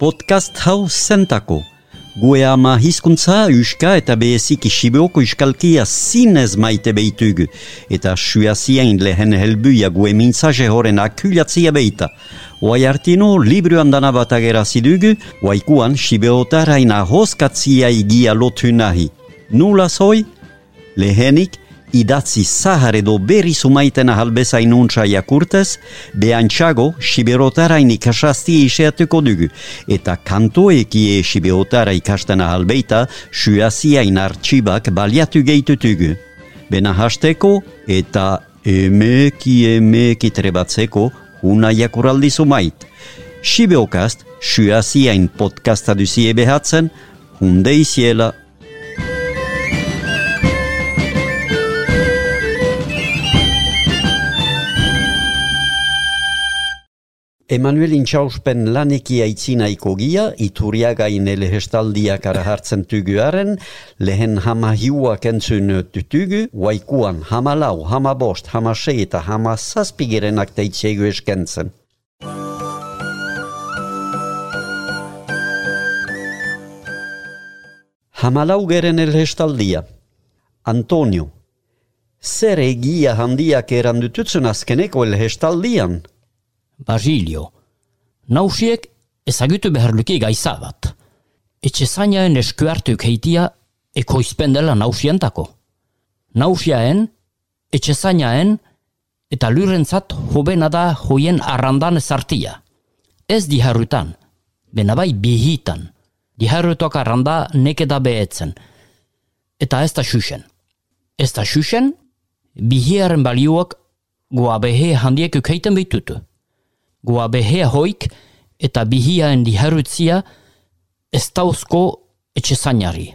Podcast hau zentako. Gue ama hizkuntza, uska eta behezik isibeoko iskalkia zinez maite behitugu. Eta suaziain lehen helbuia gue mintzaje horen akulatzia behita. Oai artino, libru andana bat agerazidugu, oaikuan sibeotaraina hoskatzia igia lotu nahi. Nula zoi? Lehenik, idatzi zahar edo berri sumaiten ahalbezain untsa jakurtez, behantxago siberotara ikasasti iseatuko dugu, eta kantoekie siberotara ikasten ahalbeita suaziain artxibak baliatu gehitutugu. Bena hasteko eta emeki emeki trebatzeko una jakuraldi sumait. Sibeokast, suaziain podcasta duzie behatzen, hunde iziela Emanuel Intxauspen laneki aitzinaiko gia, ituriaga inele hestaldiak ara hartzen tuguaren, lehen hama hiuak entzun tutugu, waikuan hama lau, hama bost, hama se eta hama zazpigerenak teitzegu eskentzen. Hama lau geren el hestaldia. Antonio, zer egia handiak erandututzen azkeneko el hestaldian? Basilio. Nausiek ezagutu beharluki gaiza bat. Etxe zainaen eskuartuk heitia ekoizpen dela nausientako. Nausiaen, etxe zainaen, eta lurentzat hobena da hoien arrandan ezartia. Ez diharrutan, benabai bihitan. Diharrutok arranda nekeda behetzen. Eta ez da xuxen. Ez da xuxen, bihiaren balioak goa behe handiek ukeiten behitutu goa behea hoik eta bihiaen diharutzia ez dauzko etxe zainari.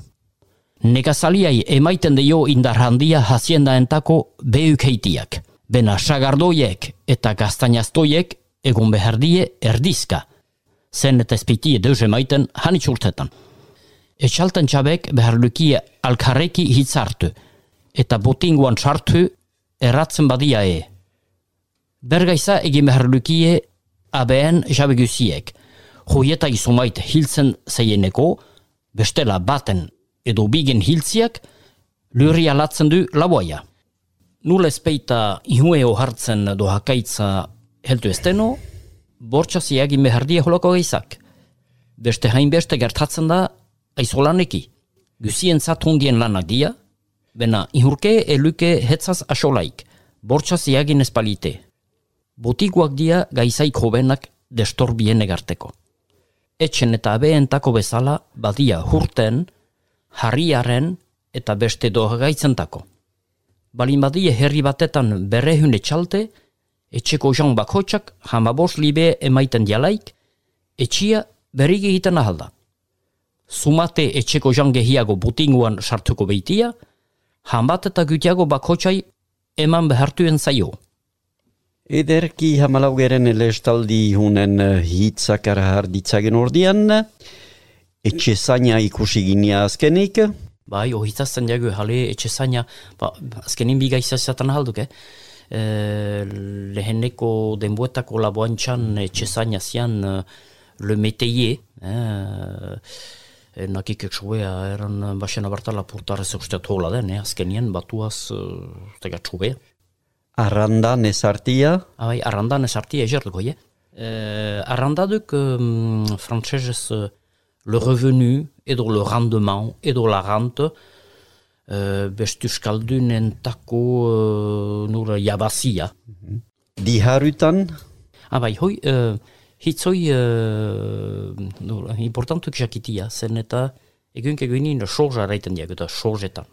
Negazaliai emaiten deio indar handia haziendaentako behuk heitiak. Bena sagardoiek eta gaztainaztoiek egun behardie erdizka. Zen eta espiti deus emaiten hanitxurtetan. Etxalten txabek beharlukie alkarreki hitzartu eta botinguan txartu erratzen badia e. Bergaiza egin beharlukie abeen jabegusiek. Hoieta izumait hiltzen zeieneko, bestela baten edo bigen hiltziak, lurri alatzen du laboia. Nule espeita ihueo hartzen do hakaitza heltu esteno, bortxasi egin behardia holoko geizak. Beste hain beste gertatzen da aizolaneki. Gusien zatundien lanak dia, bena ihurke eluke hetzaz asolaik, bortxasi egin espalite botikoak dia gaizaik hobenak destorbien egarteko. Etxen eta abeentako bezala badia hurten, harriaren eta beste doa gaitzentako. Balin badie herri batetan berrehun etxalte, etxeko jan bakotxak hamabos libe emaiten dialaik, etxia berri egiten ahalda. Sumate etxeko jan gehiago butinguan sartuko beitia, hambat eta gutiago bakotxai eman behartuen zaio. Ederki hamalaugeren elestaldi hunen eh, hitzak arahar ditzagen ordian, etxe zaina ikusi ginia azkenik. Bai, ohitazten jagu, jale etxe zaina, ba, azkenin biga izazatan halduk, eh? E, leheneko denbuetako laboan txan etxe zaina zian uh, le meteie, eh? E, nakik eksoea eran basen abartala purtarez usteat hola den, eh? azkenien batuaz uh, tega txubea. Arranda nesartia? Ah, bai, arranda nesartia egertuko, ye. Euh, arranda duk um, frantzesez uh, le revenu edo le rendement edo la rente uh, bestuskaldunen tako uh, nur jabazia. Mm -hmm. Diharutan? Ah, bai, hoi, uh, hitzoi uh, nur, importantuk jakitia, zen eta egun keguinin sorja raiten diak, eta sorjetan,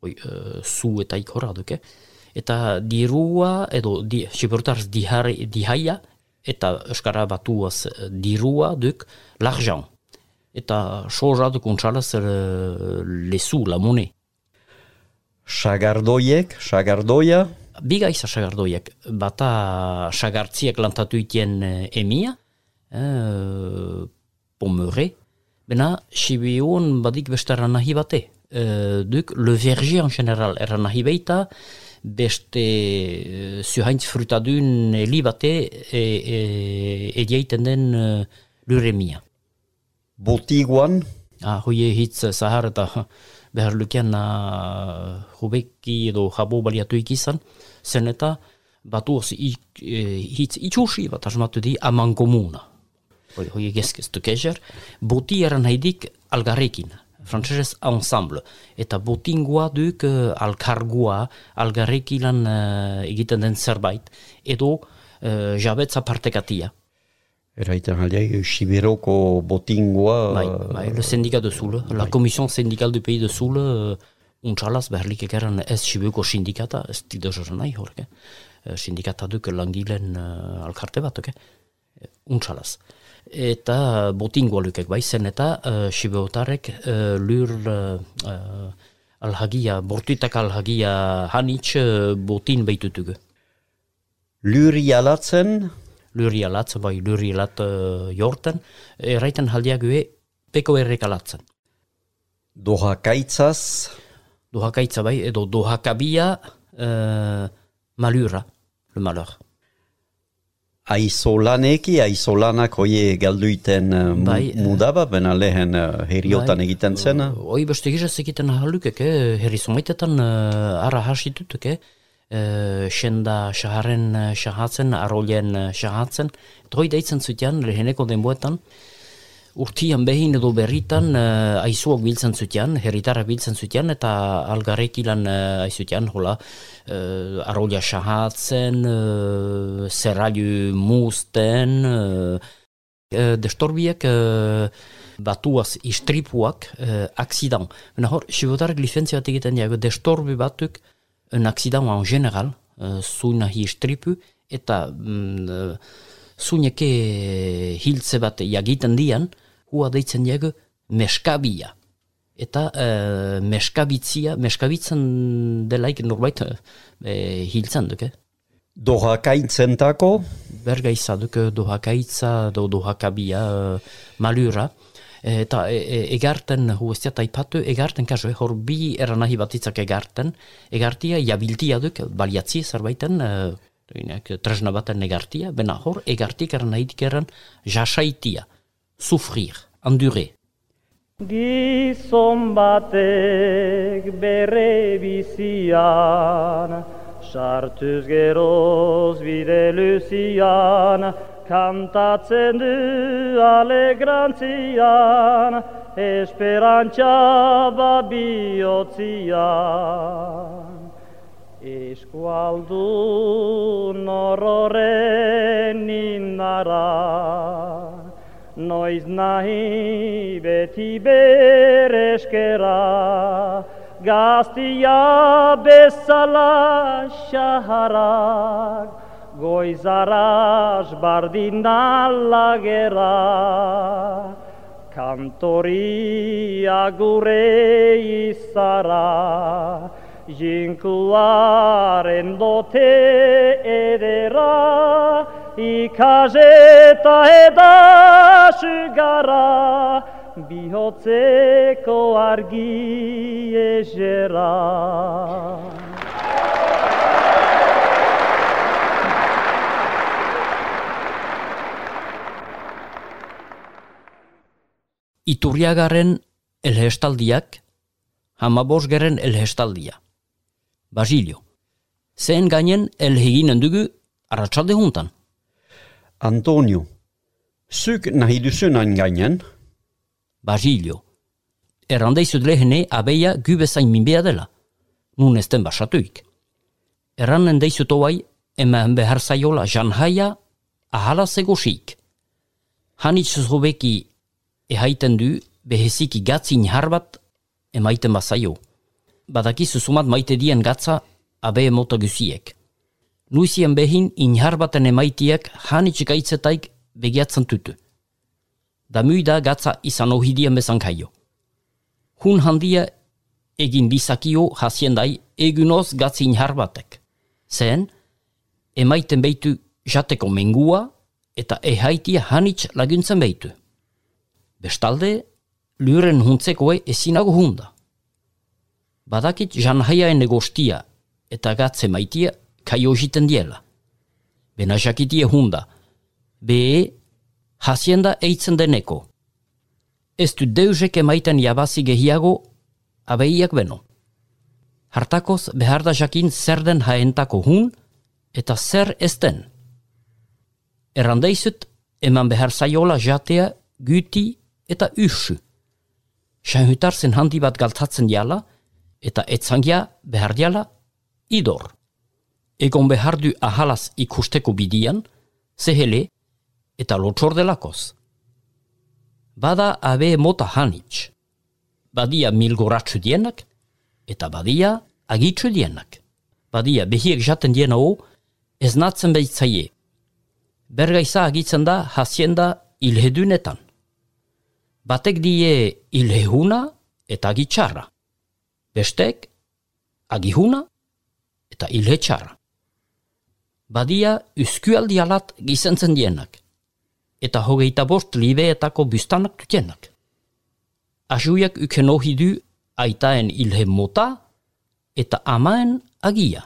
hoi, uh, zu eta ikora duk, eh? Eta dirua edo di, sibertarz dihaia eta euskara batuaz eh, dirua duk l'argent eta soja duk untxalaz er, lesu, la mone Sagardoiek, sagardoia? Biga iza sagardoiek, bata sagartziek lantatu itien eh, emia, eh, pomere, bena sibion badik beste nahi bate. Eh, duk le verger en general nahi beita, beste uh, zuhaintz frutadun li bate e, e, den uh, luremia. Botiguan, Ah, hoi hitz zahar eta behar lukean hubeki edo jabo baliatuik izan, zen eta batu oz ik, e, hitz itxusi bat asmatu di aman komuna. Hoi, hoi gezkeztu kezer, boti eran haidik algarrekin, frantzesez ensemble. Eta botingua duk uh, alkargua algarrekilan uh, egiten den zerbait, edo uh, jabetza partekatia. eraiten aldeai, Siberoko botingoa... Bai, bai, le syndicat de Soule, la commission syndicale du pays de Soule, uh, untxalaz beharlik ekeran ez Sibeuko sindikata, ez tido zozen nahi horke. Uh, sindikata duk langilen uh, alkarte bat, okay? untxalaz. Eta botingoa lukek bai zen eta uh, Sibeutarek uh, lur uh, alhagia, bortuitak alhagia hanitz uh, botin behitutugu. Luri alatzen, Luri alatzen, bai luri alat uh, jorten, erraiten haldiague peko errek alatzen. dohakaitzaz, Dohakaitza bai, edo dohakabia uh, malura, le malheur. Aizolaneki, aizolanak hoie galduiten mu- Bai, eh, mudaba, bena lehen uh, heriotan egiten zena. Hoi beste gizaz egiten halukek, eh? herri zumaitetan uh, ara hasitutuk, eh? Uh, senda saharen uh, sahatzen, arolien uh, sahatzen. Eta hoi daitzen zutean, leheneko denboetan, urtian behin edo berritan uh, aizuak biltzen zutean, herritarrak biltzen zutean, eta algarrekilan uh, aizutean, hola, uh, arolia sahatzen, uh, zerrailu musten, uh, uh, uh, batuaz istripuak uh, aksidan. Baina hor, sibotarek licentzia bat egiten diago, destorbi batuk un aksidan en general, uh, zuina hi istripu, eta mm, uh, zuineke hiltze bat jagiten dian, hua deitzen diago meskabia. Eta uh, meskabitzia, meskabitzen delaik norbait uh, hiltzen duk, eh? Dohakaitzentako, berga izaduk dohakaitza do dohakabia uh, malura. Eta e, e, egarten huestia taipatu egarten kaso hor bi eranahi batitzak egarten. Egartia jabiltia duk baliatzi zerbaiten uh, tresna baten egartia. Bena hor egartik eranahitik eran jasaitia sufrir, endure Gizon batek bere bizian, sartuz geroz bide luzian, kantatzen du alegrantzian, esperantza bat bihotzian. Eskualdun horroren indara, Noiz nahi beti bereskera, gaztia bezala shaharak, goizaraz bardin alagera, kantoria gure izara, jinkuaren dote edera, ikaseta edas gara, bihotzeko argi ezera. Iturriagaren elhestaldiak, hamabosgeren elhestaldia. Basilio, zen gainen elheginen dugu arratsalde juntan. Antonio, zuk nahi duzun gainen, Basilio, errandaizut lehene abeia gübezain minbea dela, nun ezten basatuik. Erranen daizut oai, eman behar zaiola janhaia ahala zegosik. Hanitz zobeki ehaiten du beheziki gatzin harbat emaiten bazaio. Badakizu sumat maite dien gatza abe emota guziek. Nuizien behin inharbaten emaitiek hanitz gaitzetaik begiatzen tutu. Da da gatza izan ohidien bezan kaio. Hun handia egin bizakio hasiendai egunoz gatzi inharbatek. Zen, emaiten beitu jateko mengua eta ehaitia hanitz laguntzen beitu. Bestalde, luren huntzekoe ezinago hunda. Badakit janhaiaen egostia eta gatze maitia kaio jiten diela. Bena jakitie hunda. Be, hasienda eitzen deneko. ez du deusek emaiten jabazi gehiago abeiak beno. Hartakoz behar da jakin zer den haentako hun eta zer ez den. Errandeizut eman behar zaiola jatea güti eta usu. Sanhutar zen handi bat galtatzen jala eta etzangia behar jala idor. Egon behar du ahalaz ikusteko bidian, zehele eta lotxor delakoz. Bada abe mota hanitz. Badia milgoratxu dienak, eta badia agitxu dienak. Badia behiek jaten diena ho, ez natzen behitzaie. Bergaiza agitzen da hazienda ilhedunetan. Batek die ilhehuna eta agitxarra. Bestek agihuna eta ilhetxarra. Badia uskualdialat gizentzen dienak eta hogeita bost libeetako bustanak dutenak. Ajuiak uken du aitaen ilhe mota eta amaen agia.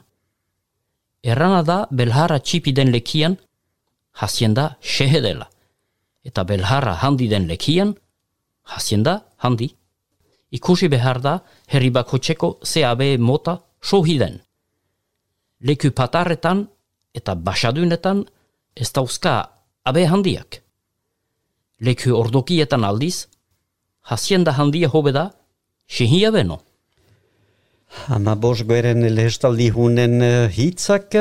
Errana da belhara txipi den lekian, hasienda dela. Eta belhara handi den lekian, hasienda handi. Ikusi behar da herri bako txeko CAB mota sohi den. Leku patarretan eta basadunetan ez dauzka abe handiak. Leku ordokietan aldiz, hasienda handia hobe da, sehia beno. Hama bos beren lehestaldi hunen uh, hitzak,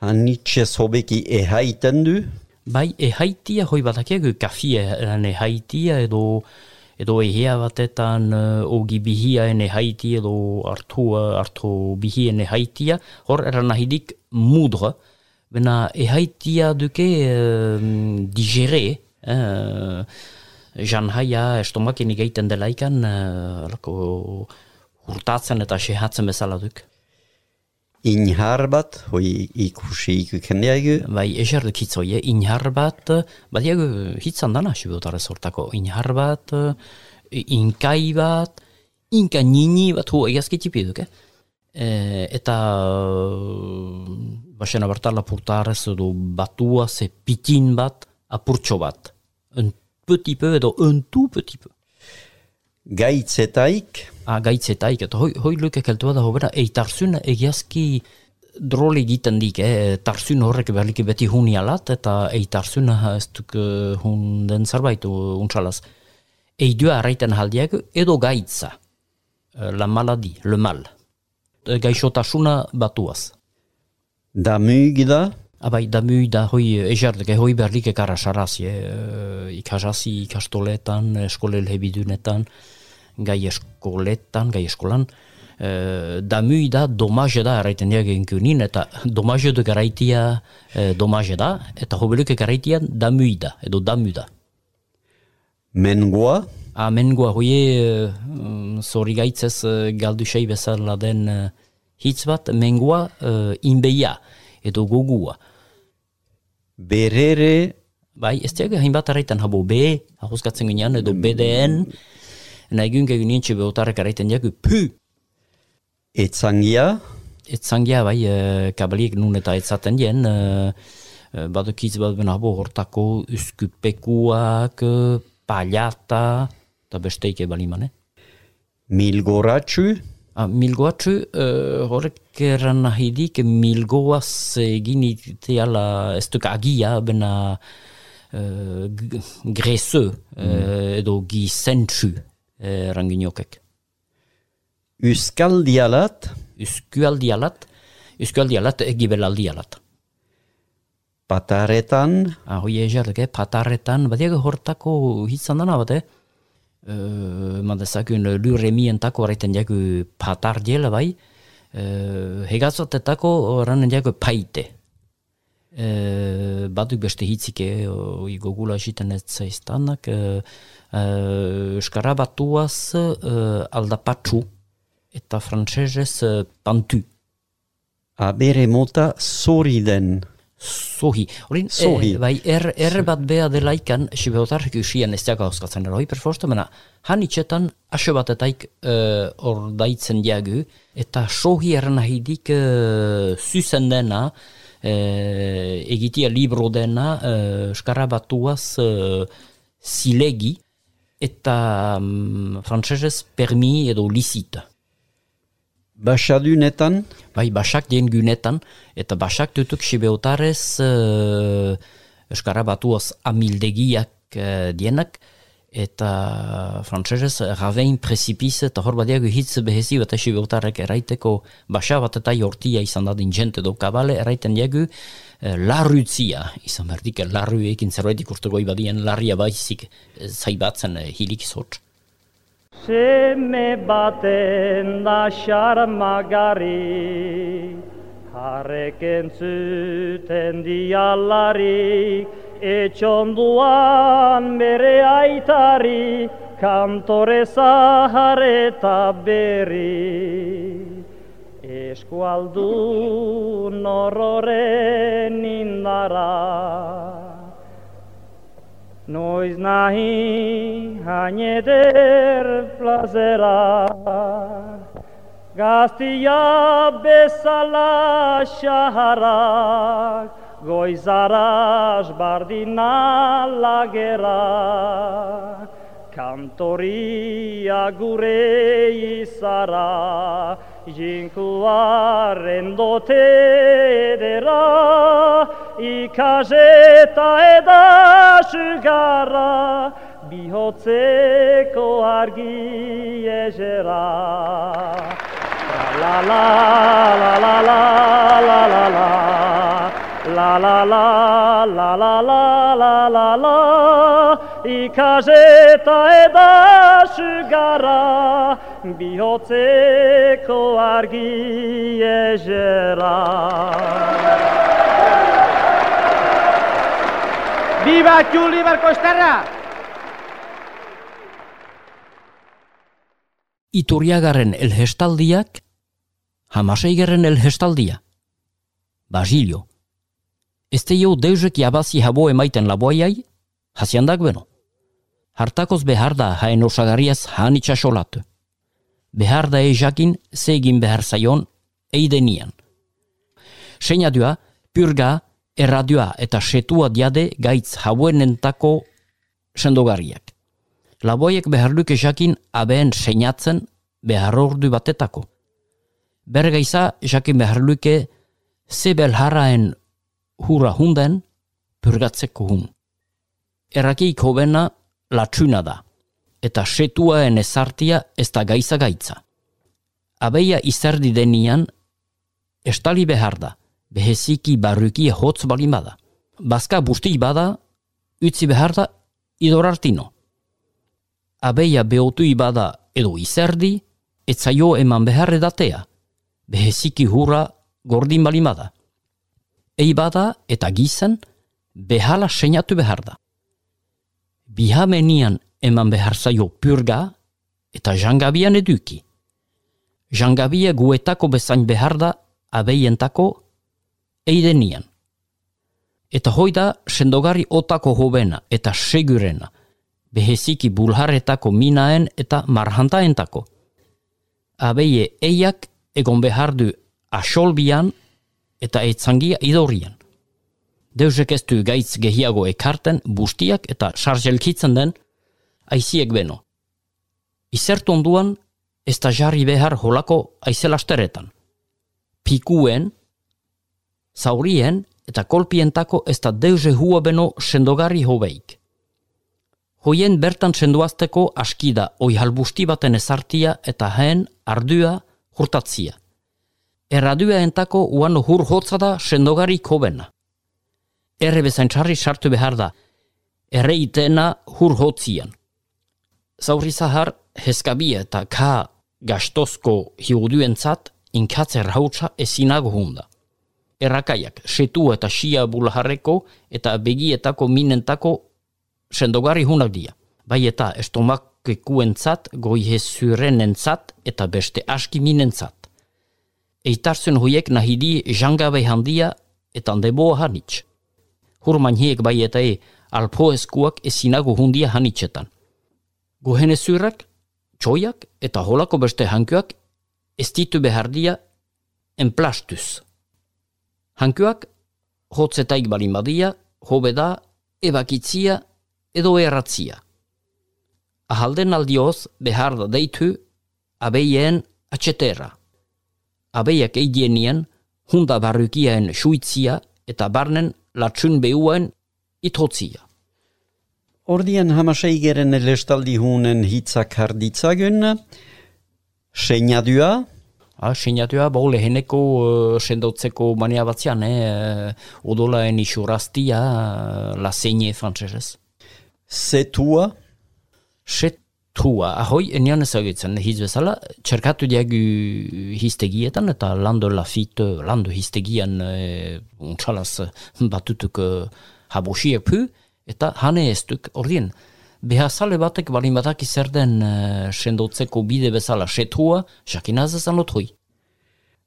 hanitxez hobeki ehaiten du? Bai, ehaitia hoi batakiago kafia ehaitia edo edo ehea batetan uh, ogi bihia ene haiti edo artu, artu bihien ehaitia, hor eran nahidik mudra, bena ehaitia duke uh, digere, eh, jan haia estomakin igaiten delaikan, uh, alako hurtatzen eta sehatzen bezala duk. Inhar bat, hoi ikusi ikuken diagu? Bai, eser duk hitzoi, inhar bat, bat diagu hitzan dana, sibutarez hortako, inhar bat, inkai bat, inka nini bat, hu egazki tipi duk, eh? E, eta basena bertala purtarez edo batua ze pitin bat apurtxo bat. Un petit peu edo un tout petit peu. Gaitzetaik? Ah, gaitzetaik. Eta hoi, hoi luke keltua da hobera, eitarzun egiazki drole egiten dik, eh? tarzun horrek berlike beti huni alat, eta eitarzun ez duk uh, hun den zerbait untsalaz. Eidua arraiten haldiak edo gaitza, uh, la maladi, le mal. Gaixotasuna batuaz. Da mugi da? Abai, da mui da hoi ezardeke, hoi berlik ekara sarazi, eh? ikasasi ikastoletan, eskolel hebidunetan, gai eskoletan, gai eskolan, eh, da mui da domaje da erraiten diak kunin, eta domaje du garaitia eh, domaje da, eta hobeluk garaitia da mui da, edo da mui da. Mengoa? A mengoa, hoi e, zori gaitzez galdu sei bezala den hitz bat, mengoa inbeia, edo gogua. Berere? Bai, ez tiaga hainbat araitan habo be, ahoskatzen ginean, edo BDN, nahi gynke ginen txe behotarek araitan diagu, pü! Etzangia? Etzangia, bai, e, kabaliek nun eta etzaten dien, e, e, badukiz bat ben habo hortako uskupekuak, paljata, eta besteike baliman, eh? Milgoratxu? Ah, milgoatxu, uh, horrek erran nahi dik, milgoaz egin iteala ez duk agia, bena uh, grese uh, edo gizentxu erran giniokek. Euskaldialat? Euskaldialat, Euskaldialat egibelaldialat. Pataretan? Ah, hoi ezer, pataretan, badiago hortako hitzan dana bat, eh? Uh, mandezakun lurremientako horreiten jaku patar diela bai, uh, hegazotetako horren jaku paite. Uh, baduk beste hitzike, oi gogula esiten ez zaiztanak, uh, eskara batuaz uh, aldapatxu eta frantsesez uh, pantu. Abere mota zori den sohi. Orin, sohi. E, bai, er, er bat beha delaikan, sibeotarrik usien ez diaga oskatzen eroi, perforsto, mena, han itxetan, aso bat etaik uh, ordaitzen diagu, eta sohi eran nahidik uh, zuzen dena, uh, egitia libro dena, uh, batuaz uh, zilegi, eta um, frantsesez permi edo licit. Basadunetan, Bai, basak dien gunetan, eta basak dutuk sibeotarez uh, Euskara batuaz amildegiak uh, dienak, eta frantsesez ravein precipice eta hor badiago hitz behezi bat sibeotarek eraiteko basa bat eta jortia izan dadin jente do kabale, eraiten diagu uh, larrutzia, izan berdik larru ekin zerbait ikusteko ibadien larria baizik uh, zaibatzen uh, hilik izotz. Seme baten da xarmagarri, harrek entzuten dialarik, etxonduan bere aitari, kantore zahar eta berri. Eskualdu norroren indara, Noiz nahi haineder plazera. Gaztia bezala xaharrak Goizaraz bardina lagera. Kantoria gure izara Jinkuaren dote edera. Eda sugarra Bihotzeko argi ezera La la la la la la la la La la la la la la la la la Ikaseta eda sugarra Bihotzeko argi ezera Viva Juli Barkosterra! Iturriagarren elgestaldiak, hamaseigarren elgestaldia. Basilio. Ez teio deuzek jabazi habo emaiten laboaiai, hasiandak beno. Hartakoz behar da haen osagarriaz han itxasolatu. Behar da ejakin zegin behar zaion eidenian. Seinadua, purga, erradioa eta setua diade gaitz hauenentako sendogarriak. Laboiek beharluk esakin abeen seinatzen behar ordu batetako. Bergaiza jakin beharluke ze belharraen hura hunden purgatzeko hun. Errakeik hobena latxuna da, eta setuaen ezartia ez da gaiza gaitza. Abeia izerdi denian, estali behar da, beheziki barruki hotz balin bada. Bazka busti bada, utzi behar da, idorartino. Abeia behotu bada edo izerdi, etzaio eman behar edatea, beheziki hurra gordin balin bada. Ei bada eta gizen, behala seinatu behar da. Bihamenian eman behar zaio purga eta jangabian eduki. Jangabia guetako bezain behar da abeientako eidenian. Eta hoi da sendogari otako hobena eta segurena, beheziki bulharretako minaen eta marhantaentako. Abeie eiak egon behar du asolbian eta etzangia idorian. Deusek ez du gaitz gehiago ekarten bustiak eta sarjelkitzen den aiziek beno. Izertu onduan ez da jarri behar holako aizelasteretan. Pikuen, zaurien eta kolpientako ez da deuze hua beno sendogarri hobeik. Hoien bertan senduazteko askida oi halbusti baten ezartia eta hen ardua hurtatzia. Erradua entako uan hur hotza da sendogari kobena. Erre bezain txarri sartu behar da, erre itena hur hotzian. Zaurri zahar, heskabia eta ka gastozko hiuduentzat inkatzer hautsa ezinago hunda. Errakaiak, setu eta xia bulharreko eta begietako minentako sendogari hunak dia. Bai eta estomakekuentzat, goihezurenentzat eta beste aski minentzat. Eitartzen hoiek nahidi jangabe handia eta andeboa hanitz. Hurman hiek bai eta e alpo eskuak ezinago hundia hanitzetan. Gohenezurrak, txoiak eta holako beste hankuak ez ditu behardia enplastuz. Hankuak hotzetaik balin badia, hobe da, ebakitzia edo erratzia. Ahalden aldioz behar da deitu abeien atxetera. Abeiak eidienien hunda barrukiaen suitzia eta barnen latsun behuaen itotzia. Ordian hamaseigeren elestaldi hunen hitzak harditzagun, seinadua, Ha, Seinatua, bo, leheneko uh, sendotzeko mania batzian, eh, odolaen isuraztia, uh, la seigne frantzesez. Zetua, Setua, ahoi, enian ezagutzen, hiz bezala, txerkatu diagu histegietan, eta lando lafit, lando histegian, e, untxalaz batutuk e, habosiek pu, eta hane ez duk, ordien, behazale batek balin batak zer den e, sendotzeko bide bezala setua, jakinaz ezan lotoi.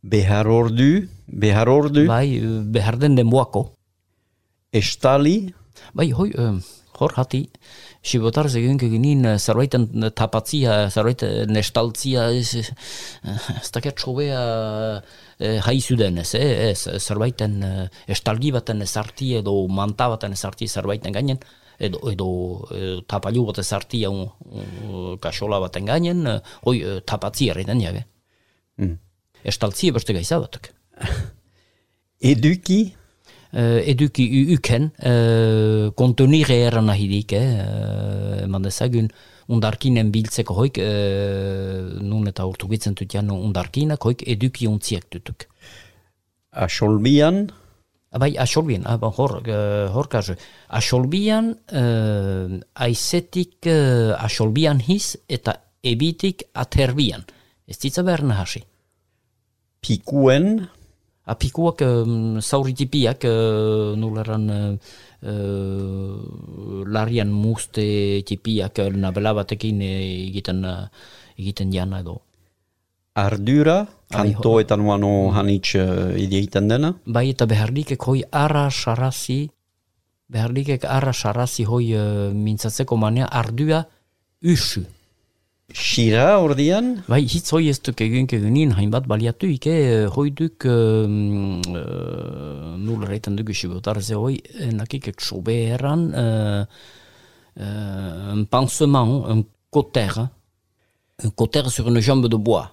behar ordu, behar ordu, Bai, e, behar den denboako. estali, Bai, hoi, eh, hor hati, sibotar zegoen eginin eh, zerbaiten eh, tapatzia, zerbait eh, nestaltzia, ez, ez dakit sobea eh, haizu denez, eh, ez, zerbaiten estalgi baten ezarti edo manta baten ezarti zerbaiten gainen, edo, edo eh, tapailu bat ezarti un, un, kasola baten gainen, hoi tapatzia erreiten jabe. Mm. Estaltzia beste gaiza batek. eduki, uh, eduki u- uken uh, kontonire eran nahidik, eh, uh, eman dezagun undarkinen biltzeko hoik, uh, nun eta urtugitzen dut jan undarkinak, hoik eduki untziak dutuk. asolbian, Bai, asolbian, ah, hor, uh, hor kazu. Asolbian, uh, aizetik uh, asolbian hiz eta ebitik aterbian. Ez ditza behar nahasi. pikuen, Apikuak um, zauritipiak uh, uh, uh, larian muste tipiak uh, nabela batekin egiten uh, egiten jana edo. ardura, kantoetan uano hanitz uh, ideiten dena, Bai eta behardikek hoi arra sarrazi, behardikek arra sarrazi hoi uh, mintzatzeko manea ardua usu. Xira ordian, Bai, hitz hoi ez duk egin egunin hainbat baliatu ike, eh, hoi duk um, uh, nul reiten dugu sibotar ze hoi, eh, nakik ek sobe eran uh, uh, un pansement, un coter, un coter sur une jambe de bois.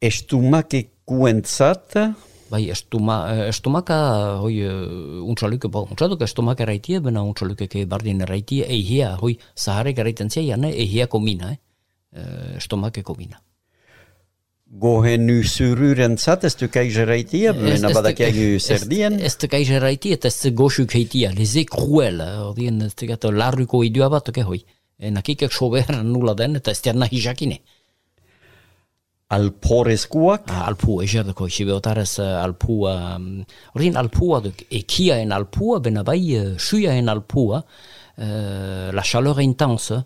estumake Bai, estuma, eh, estomaka, hoi, untsaluke, bo, untsaluk estomaka eraitia, bena untsaluke ke bardin eraitia, eihia, hoi, zaharek eraiten zia, jane, eihia komina, eh? Uh, estomake komina. gohenu zururentzat, ez du kaiseraitia, mena badakiagu zerdien, Ez te kaiser raiti, eta ez te goxuk heitia, leze cruel, odien, ez te gato larruko idua bat, oke hoi. Nakikek sober nula den, eta ez tiar nahi jakine. alporezkuak, Ah, alpua, eserdako, sibeotarez uh, alpua, um, ordien alpua, duk, ekiaen alpua, bena bai, uh, suiaen alpua, uh, la chaleur intense,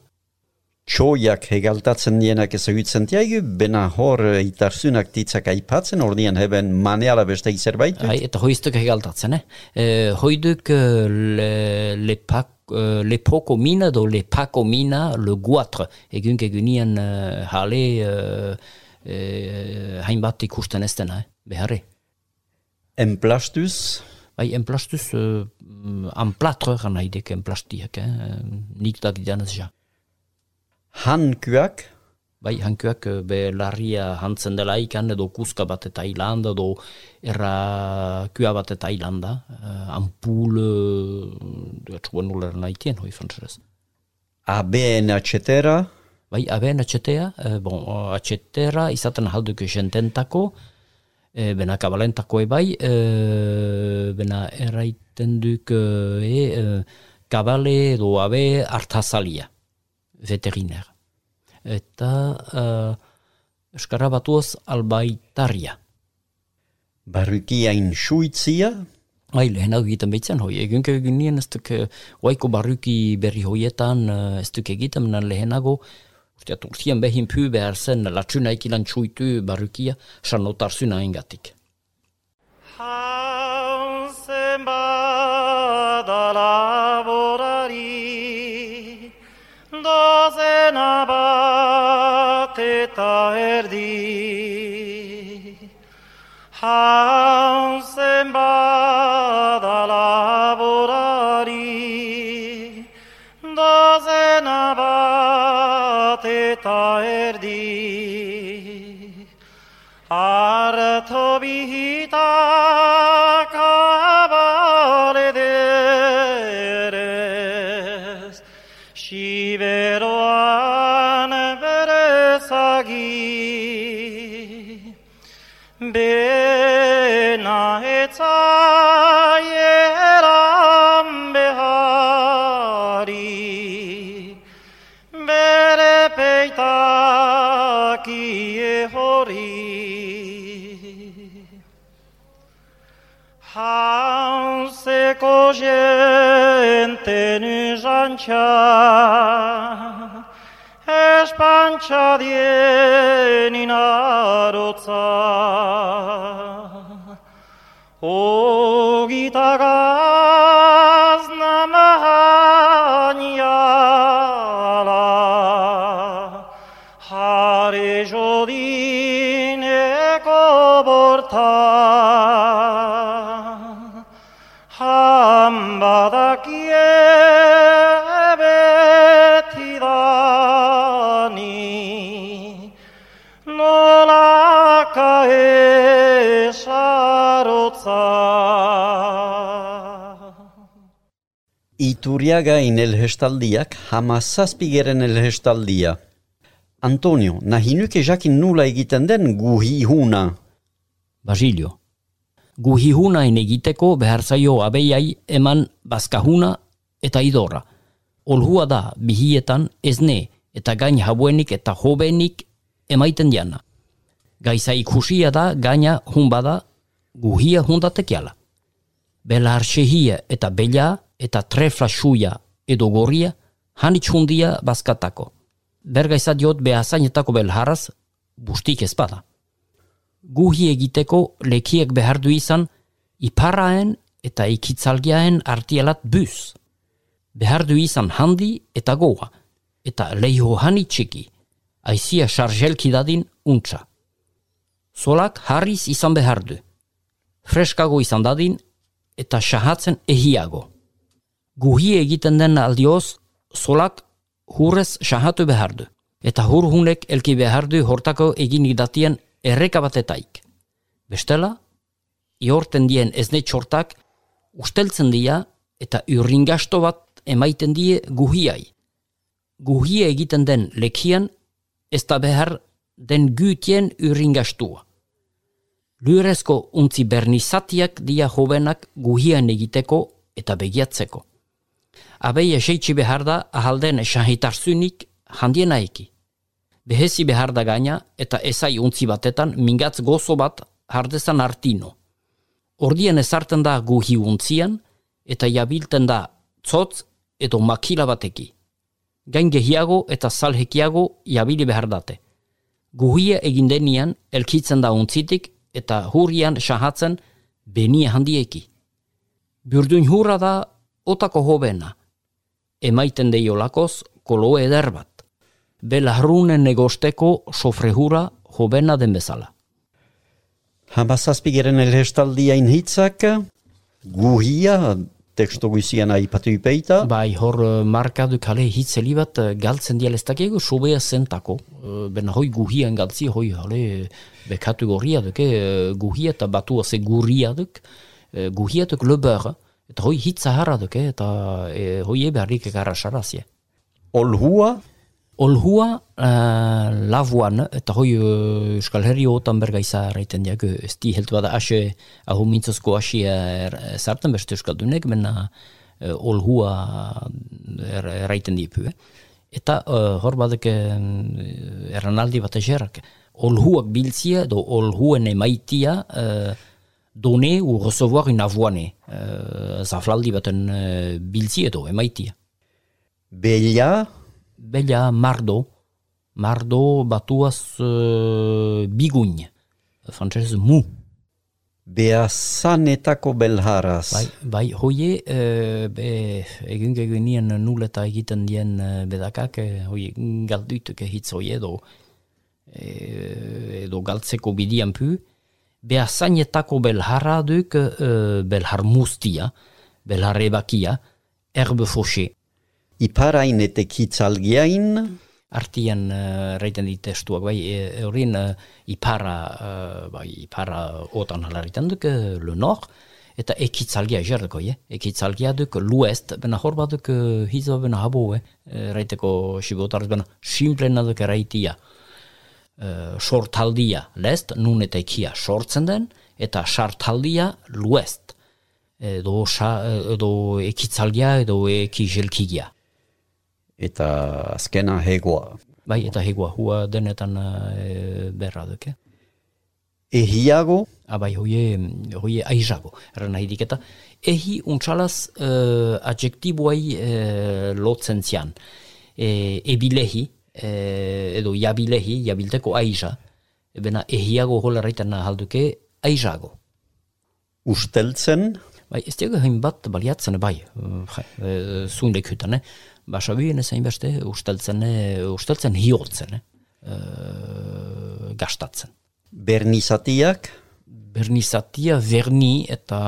txoiak hegaltatzen dienak ezagutzen tiagu, bena hor eh, itarzunak titzak aipatzen, ordian heben maneala beste zerbait. Hai, eta hoiztuk egaltatzen, eh? Eh, hoiduk eh, le, le, pak, eh, le poko mina do le pako mina le guatre. Egun egunien eh, jale eh, eh, hainbat ikusten ez dena, eh? beharre. Emplastuz, Bai, enplastuz, eh, anplatre gan haidek enplastiak, eh? nik da gidan ez ja. Hankuak, Bai, hankuak eh, be larria hantzen dela ikan edo kuska bat eta ilanda edo erra kua bat eta ilanda. Uh, ampul, uh, etxuen nuler nahitien, hoi frantzerez. ABN, etc. Bai, aben atxetea, eh, bon, atxetera izaten halduk jententako, eh, bena kabalentako bai, eh, bena erraiten duk eh, e, eh, kabale edo abe hartazalia, veteriner. Eta eh, eskara batuaz albaitaria. Barrukiain suitzia, Bai, lehen hau egiten behitzen hoi, egun egin nien ez duk eh, oaiko barruki berri hoietan eh, ez duk egiten, nan lehenago, usteat urtien behin py behar zen, latxuna ikilan txuitu barrukia, sanotarzuna engatik. Hansen Hansen Pancha. Iturriaga in elgestaldiak hamazazpigeren elgestaldia. Antonio, nahi nuke jakin nula egiten den guhi huna. Basilio. Guhihunain egiteko behar zaio abeiai eman bazkahuna eta idorra. Olhua da bihietan ezne eta gain habuenik eta jobenik emaiten diana. Gaiza ikusia da gaina hunbada guhia hundatekiala. Bela arsehia eta bela eta trefla suia edo gorria hanitz hundia bazkatako. Bergaiza diot behazainetako belharaz bustik ezpada guhi egiteko lekiek behar du izan iparraen eta ikitzalgiaen artielat buz. Behar du izan handi eta goa, eta leiho hani txiki, aizia sarjelki dadin untsa. Solak harriz izan behar du. Freskago izan dadin eta sahatzen ehiago. Guhi egiten den aldioz, solak hurrez sahatu behar du. Eta hur hunek elki behar du hortako egin idatien erreka batetaik. Bestela, iorten dien ezne txortak usteltzen dira eta urringasto bat emaiten die guhiai. Guhia egiten den lekian ez da behar den gütien urringastua. Lurezko untzi bernizatiak dia jovenak guhian egiteko eta begiatzeko. Abei eseitsi behar da ahalden esahitarzunik handiena eki behezi behar da gaina eta ezai untzi batetan mingatz gozo bat hardezan artino. Ordien ezarten da guhi untzian eta jabilten da tzotz edo makila bateki. Gain gehiago eta salhekiago jabili behar date. Guhia egin denian elkitzen da untzitik eta hurrian sahatzen benia handieki. Burdun hurra da otako hobena. Emaiten deiolakoz kolo eder bat belarrunen negosteko sofrehura jobena den bezala. Hamazazpigeren elgestaldia in hitzak, guhia, teksto guizian aipatu ipeita, Bai, hor eh, markadu kale hitzeli bat eh, galtzen dialestakego sobea zentako. Eh, Bena hoi guhian galtzi, hoi hale bekatu gorria duke, guhia eta batua ze gurria duk, guhia duk lebeur, eta hoi hitza harra duke, eta eh, hoi ebe harrik ekarra sarazie. olhua, Olhua uh, lavuan, eta hoi uh, Euskal Herri otan bergaiza raiten diak, ez di heltu bada ase, ahu mintzozko asi er, sartan beste Euskal mena uh, olhua er, raiten dipu. Eh? Eta uh, hor badek erranaldi bat egerak. Olhuak biltzia, edo olhuen emaitia, uh, donner ou recevoir une avoine. Uh, zaflaldi baten uh, biltzia edo emaitia. bella, Bella mardo, mardo batuaz uh, biguin, frantzez mu. beazanetako belharaz. Bai, bai hoie, uh, be, egin gegunien nuleta egiten dien uh, bedakak, uh, hoie galduituk hitz hoie edo, eh, edo galtzeko bidian pu, beazanetako belharra duk uh, belhar mustia, belhar ebakia, herbe fauché. Iparain eta kitzalgiain, artian uh, reiten dit testuak, bai, e, eurin uh, ipara, uh, bai, ipara otan halaritan duk, uh, le nord, eta ekitzalgia jerdeko, je? Ekitzalgia duk l'ouest, bena hor bat duk uh, hizo bena habo, eh? Reiteko sibotarz bena simplena duk reitia. Uh, sortaldia lest, nun eta ekia sortzen den, eta sartaldia l'ouest. Edo, sa, edo ekitzalgia, edo ekizelkigia. eta azkena hegoa. Bai, eta hegoa, hua denetan uh, berra duke. Ehiago, abai hoie, hoie aizago, erran nahi diketa. Ehi untsalaz uh, adjektiboai uh, lotzen zian. E, ebilehi, e, edo jabilehi, jabilteko aiza, ebena ehiago hola raiten halduke aizago. usteltzen, Bai, ez diago hain bat baliatzen bai, uh, e, zuin lekutan, eh? Basa bien ez hain beste usteltzen, eh, usteltzen hiotzen, eh? Uh, gastatzen. bernizatiak, bernizatia, verni eta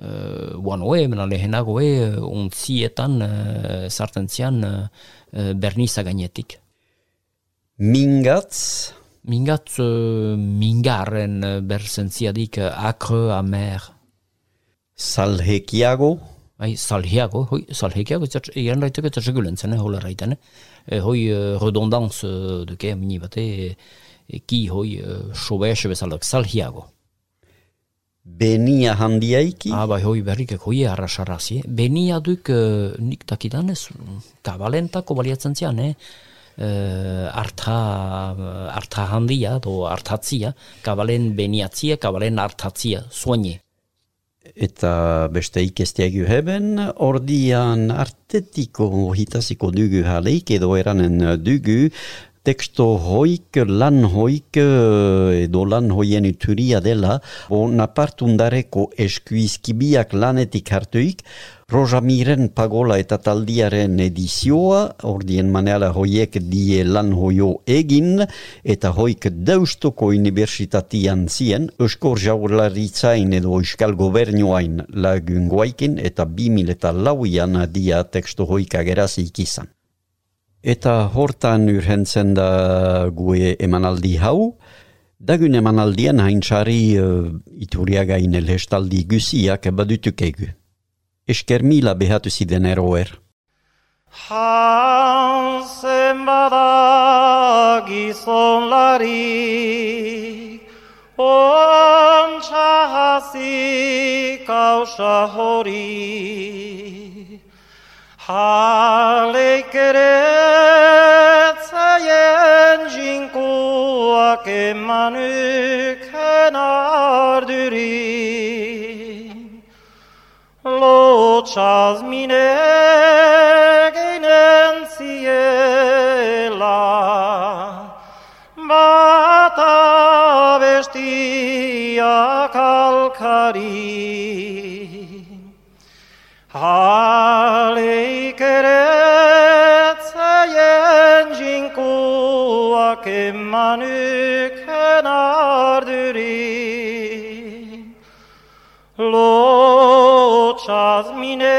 uh, guanoe, mena lehenagoe, untzietan uh, sartzen zian uh, berniza gainetik. mingatz, Mingat uh, mingarren uh, bersentziadik uh, akre, amer, salhekiago, bai, salhiago, hoi, salhekiago, egan raiteko eta segulentzen, eh, hola raiten, eh, hoi uh, redondance uh, duke, mini bate, eh, ki hoi uh, sobese bezalak, salhiago. Benia handiaiki, Ah, bai, hoi berrikek hoi arrasarrazi. Benia duk uh, nik dakidan ez, kabalentako baliatzen zian, eh? Uh, arta, arta handia, do artatzia, kabalen beniatzia, kabalen artatzia, soine. eta beste ikestiagu heben, ordian artetiko hitasiko dugu haleik edo eranen dugu, teksto hoik, lan hoik edo lan hoien uturia dela, o napartundareko eskuizkibiak lanetik hartuik, Rojamiren pagola eta taldiaren edizioa, ordien maneala hoiek die lan hoio egin, eta hoik deustoko universitatian zien, euskor jaurlaritzain edo euskal gobernioain lagungoaikin, eta 2000 eta lauian dia teksto hoik agerazik izan. Eta hortan urhentzen da gue emanaldi hau, dagun emanaldian haintsari uh, ituriagain elhestaldi guziak badutuk egu. Esker mila behatu ziden eroer. Hansen bada gizonlari Ontsa hasi kausa hori Haleik ere zaien jinkuak emanuken ardurin Lotxaz mine geinen ziela Bata bestia kalkari Haleik jinkuak emanuken ardurin Lotxaz mine